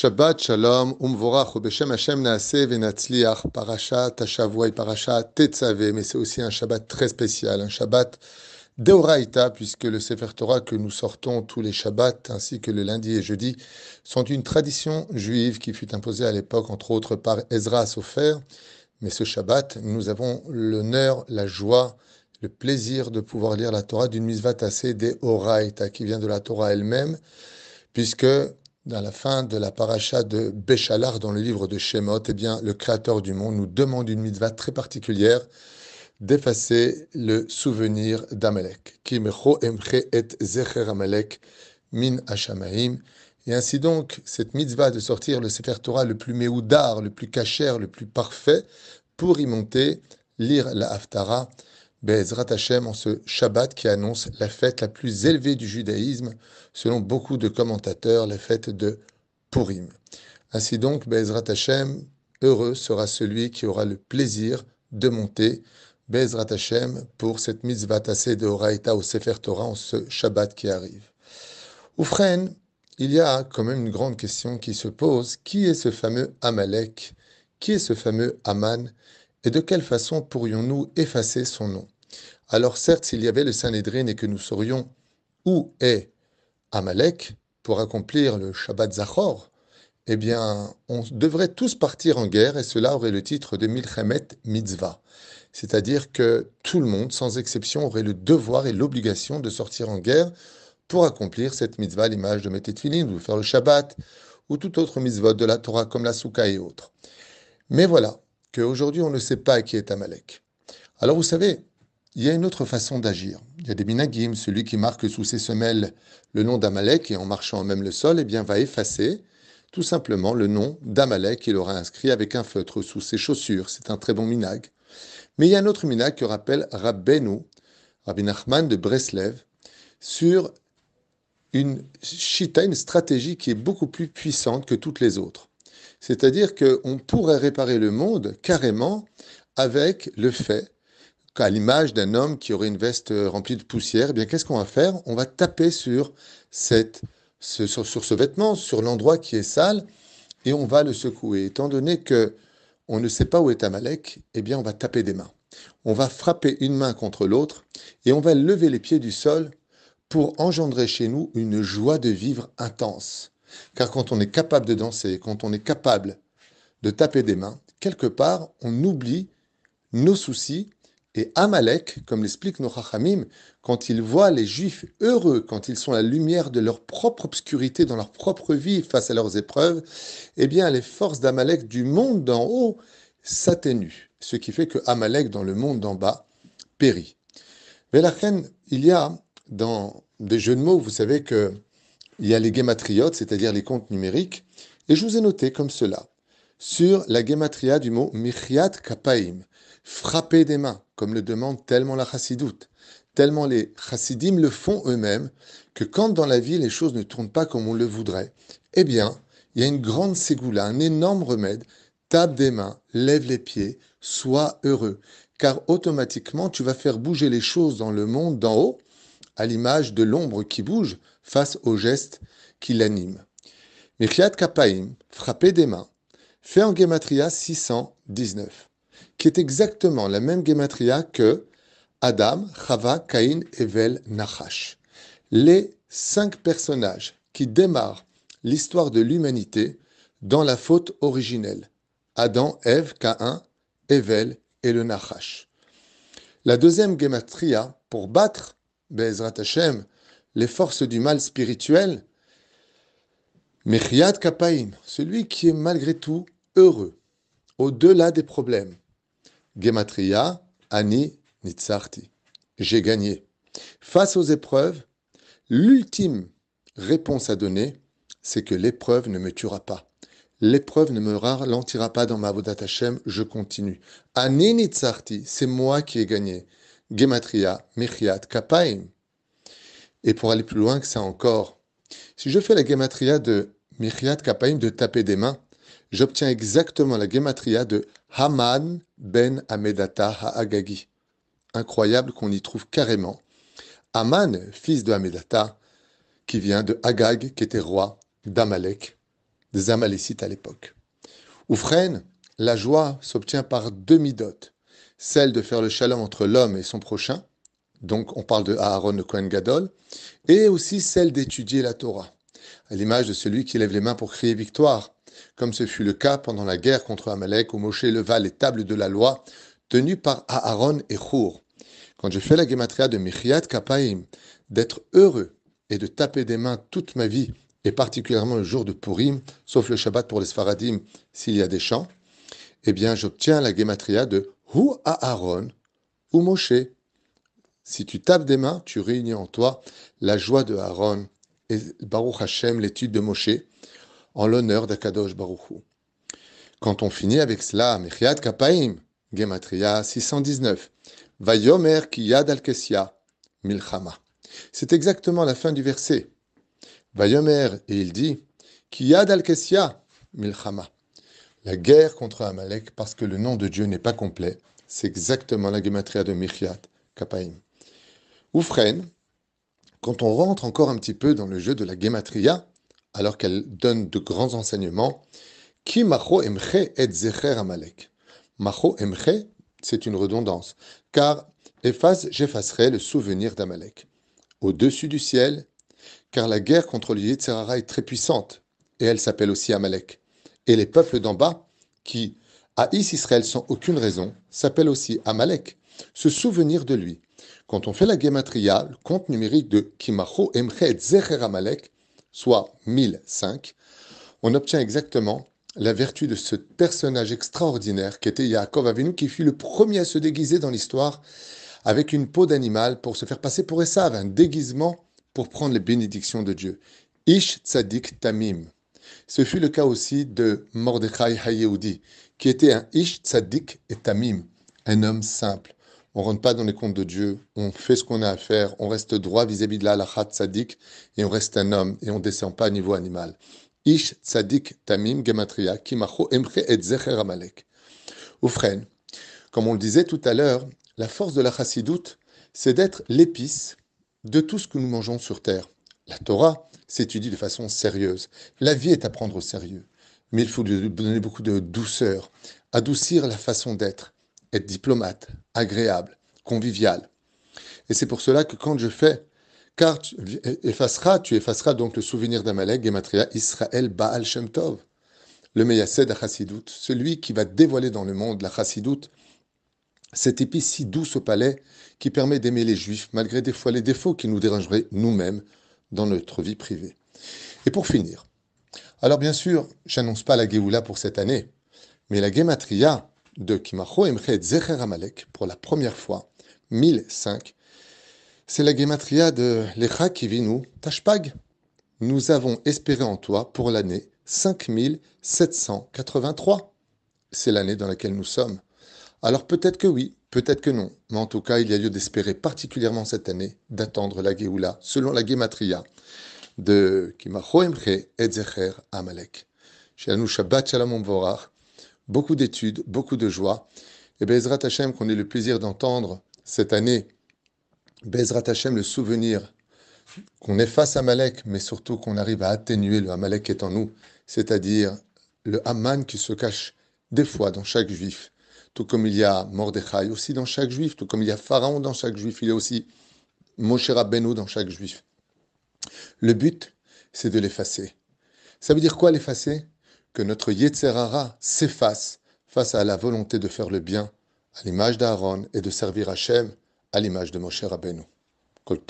Shabbat Shalom, Umvorach, Beshem Hashem Naaseh Venatzliach, Parashat Tashavua Parashat Tetzaveh, mais c'est aussi un Shabbat très spécial, un Shabbat Deoraita, puisque le Sefer Torah que nous sortons tous les Shabbats, ainsi que le lundi et jeudi, sont une tradition juive qui fut imposée à l'époque, entre autres, par Ezra Sofer. Mais ce Shabbat, nous avons l'honneur, la joie, le plaisir de pouvoir lire la Torah d'une mitzvah tassée Deoraita, qui vient de la Torah elle-même, puisque dans la fin de la paracha de Béchalar dans le livre de Shemot, eh bien, le Créateur du monde nous demande une mitzvah très particulière d'effacer le souvenir d'Amalek. min. Et ainsi donc, cette mitzvah de sortir le Sefer Torah le plus méoudar, le plus cachère, le plus parfait, pour y monter, lire la Haftara, Be'ezrat Hashem en ce Shabbat qui annonce la fête la plus élevée du judaïsme, selon beaucoup de commentateurs, la fête de Purim. Ainsi donc, Be'ezrat Hashem, heureux sera celui qui aura le plaisir de monter Be'ezrat Hashem pour cette mitzvah tassée de Horaïta au Sefer Torah en ce Shabbat qui arrive. Oufren, il y a quand même une grande question qui se pose. Qui est ce fameux Amalek? Qui est ce fameux Aman? Et de quelle façon pourrions-nous effacer son nom? Alors certes, s'il y avait le Sanhedrin et que nous saurions où est Amalek pour accomplir le Shabbat Zachor, eh bien, on devrait tous partir en guerre et cela aurait le titre de Milchemet Mitzvah. C'est-à-dire que tout le monde, sans exception, aurait le devoir et l'obligation de sortir en guerre pour accomplir cette mitzvah, l'image de Metetfilin, ou faire le Shabbat, ou toute autre mitzvah de la Torah comme la Souka et autres. Mais voilà, qu'aujourd'hui on ne sait pas qui est Amalek. Alors vous savez, il y a une autre façon d'agir. Il y a des minagim, celui qui marque sous ses semelles le nom d'Amalek et en marchant même le sol, eh bien va effacer tout simplement le nom d'Amalek qu'il aura inscrit avec un feutre sous ses chaussures. C'est un très bon minag. Mais il y a un autre minag que rappelle Rabbenu, Rabbi Nachman de Breslev, sur une chita, une stratégie qui est beaucoup plus puissante que toutes les autres. C'est-à-dire qu'on pourrait réparer le monde carrément avec le fait qu'à l'image d'un homme qui aurait une veste remplie de poussière, eh bien qu'est-ce qu'on va faire? On va taper sur, cette, ce, sur, ce vêtement, sur l'endroit qui est sale, et on va le secouer. Étant donné que on ne sait pas où est Amalek, eh bien on va taper des mains. On va frapper une main contre l'autre et on va lever les pieds du sol pour engendrer chez nous une joie de vivre intense. Car quand on est capable de danser, quand on est capable de taper des mains, quelque part, on oublie nos soucis. Et Amalek, comme l'explique nos Chachamim, quand il voit les Juifs heureux, quand ils sont la lumière de leur propre obscurité dans leur propre vie face à leurs épreuves, eh bien, les forces d'Amalek du monde d'en haut s'atténuent. Ce qui fait que Amalek, dans le monde d'en bas, périt. Reine, il y a dans des jeux de mots, vous savez que il y a les gematriotes, c'est-à-dire les comptes numériques, et je vous ai noté comme cela, sur la gematria du mot Michiat Kapaim, frapper des mains, comme le demande tellement la chassidoute, tellement les chassidim le font eux-mêmes, que quand dans la vie les choses ne tournent pas comme on le voudrait, eh bien, il y a une grande ségoula, un énorme remède, tape des mains, lève les pieds, sois heureux, car automatiquement tu vas faire bouger les choses dans le monde d'en haut, à l'image de l'ombre qui bouge face au geste qui l'anime. Michiat Kapaim, frapper des mains, fait en Gematria 619, qui est exactement la même Gematria que Adam, Chava, Caïn, Evel, Nachash. Les cinq personnages qui démarrent l'histoire de l'humanité dans la faute originelle. Adam, Ève, Caïn, Evel et le Nachash. La deuxième Gematria, pour battre Be'ezrat Hashem, les forces du mal spirituel, Mechiat Kapaim, celui qui est malgré tout heureux, au-delà des problèmes. Gematria, Ani, Nitzarti. J'ai gagné. Face aux épreuves, l'ultime réponse à donner, c'est que l'épreuve ne me tuera pas. L'épreuve ne me ralentira pas dans ma Vodat Hashem, je continue. Ani Nitzarti, c'est moi qui ai gagné. Gematria, Mechiat, Kapaim. Et pour aller plus loin que ça encore, si je fais la Gematria de Mechiat, Kapaim, de taper des mains, j'obtiens exactement la Gematria de Haman ben Amedata Ha'agagi. Incroyable qu'on y trouve carrément. Haman, fils de Amedata, qui vient de Agag, qui était roi d'Amalek. des Amalécites à l'époque. Oufren, la joie s'obtient par deux midotes, celle de faire le shalom entre l'homme et son prochain, donc on parle de Aaron de Kohen Gadol, et aussi celle d'étudier la Torah, à l'image de celui qui lève les mains pour crier victoire, comme ce fut le cas pendant la guerre contre Amalek où Moshe leva les tables de la loi tenues par Aaron et Chour. Quand je fais la gematria de Michiat Kapaim, d'être heureux et de taper des mains toute ma vie, et particulièrement le jour de Purim, sauf le Shabbat pour les Sfaradim s'il y a des chants, eh bien j'obtiens la gematria de Hu Aaron ou Moshe. Si tu tapes des mains, tu réunis en toi la joie de Aaron et Baruch Hashem, l'étude de Moshe, en l'honneur d'Akadosh Baruch Quand on finit avec cela, Mechiat Kapaim, Gematria 619, Vayomer Kiyad al Milchama. C'est exactement la fin du verset. Vayomer, et il dit, Kiyad al Milchama. La guerre contre Amalek, parce que le nom de Dieu n'est pas complet, c'est exactement la Gematria de Mechiat Kapaim. Oufren, quand on rentre encore un petit peu dans le jeu de la Gematria, alors qu'elle donne de grands enseignements. Ki macho emche et zecher amalek. Macho emche, c'est une redondance, car efface, j'effacerai le souvenir d'Amalek. Au-dessus du ciel, car la guerre contre le est très puissante, et elle s'appelle aussi Amalek. Et les peuples d'en bas, qui haïssent Israël sans aucune raison, s'appellent aussi Amalek, se souvenir de lui. Quand on fait la gematria, le compte numérique de Kimacho Emche Zecher Amalek, soit 1005, on obtient exactement la vertu de ce personnage extraordinaire qui était Yaakov Avinu, qui fut le premier à se déguiser dans l'histoire avec une peau d'animal pour se faire passer pour Esav, un déguisement pour prendre les bénédictions de Dieu. Ish Tzadik Tamim. Ce fut le cas aussi de Mordechai Hayehudi, qui était un Ish Tzadik et Tamim, un homme simple, on rentre pas dans les comptes de Dieu, on fait ce qu'on a à faire, on reste droit vis-à-vis de la tzadik, et on reste un homme, et on descend pas à niveau animal. Ish tzadik tamim gematria kimacho emche et zecher amalek. Oufren, comme on le disait tout à l'heure, la force de la chassidoute, c'est d'être l'épice de tout ce que nous mangeons sur terre. La Torah s'étudie de façon sérieuse. La vie est à prendre au sérieux. Mais il faut lui donner beaucoup de douceur, adoucir la façon d'être être diplomate, agréable, convivial. Et c'est pour cela que quand je fais, car tu effaceras, tu effaceras donc le souvenir d'Amalek, Gematria, Israël, Baal Shem Tov, le Meyased Chassidut, celui qui va dévoiler dans le monde la Chassidoute, cette épice si douce au palais qui permet d'aimer les Juifs, malgré des fois les défauts qui nous dérangeraient nous-mêmes dans notre vie privée. Et pour finir, alors bien sûr, j'annonce pas la Géoula pour cette année, mais la Gematria, de Kimacho Emchet Zecher Amalek pour la première fois, 1005. C'est la gematria de Lecha Kivinu Tashpag. Nous avons espéré en toi pour l'année 5783. C'est l'année dans laquelle nous sommes. Alors peut-être que oui, peut-être que non, mais en tout cas, il y a lieu d'espérer particulièrement cette année d'attendre la Géoula selon la gematria de Kimacho Emche et Zecher Amalek. Shalom Shabbat Shalom Vorach beaucoup d'études, beaucoup de joie. Et Bezrat Hashem, qu'on ait le plaisir d'entendre cette année, Bezrat Hashem, le souvenir qu'on efface Amalek, mais surtout qu'on arrive à atténuer le Amalek qui est en nous, c'est-à-dire le Haman qui se cache des fois dans chaque juif. Tout comme il y a Mordechai aussi dans chaque juif, tout comme il y a Pharaon dans chaque juif, il y a aussi Moshe Rabbeinu dans chaque juif. Le but, c'est de l'effacer. Ça veut dire quoi l'effacer? Que notre Yetzerara s'efface face à la volonté de faire le bien, à l'image d'Aaron et de servir Hachem, à l'image de Moshe Rabbeinu. Kol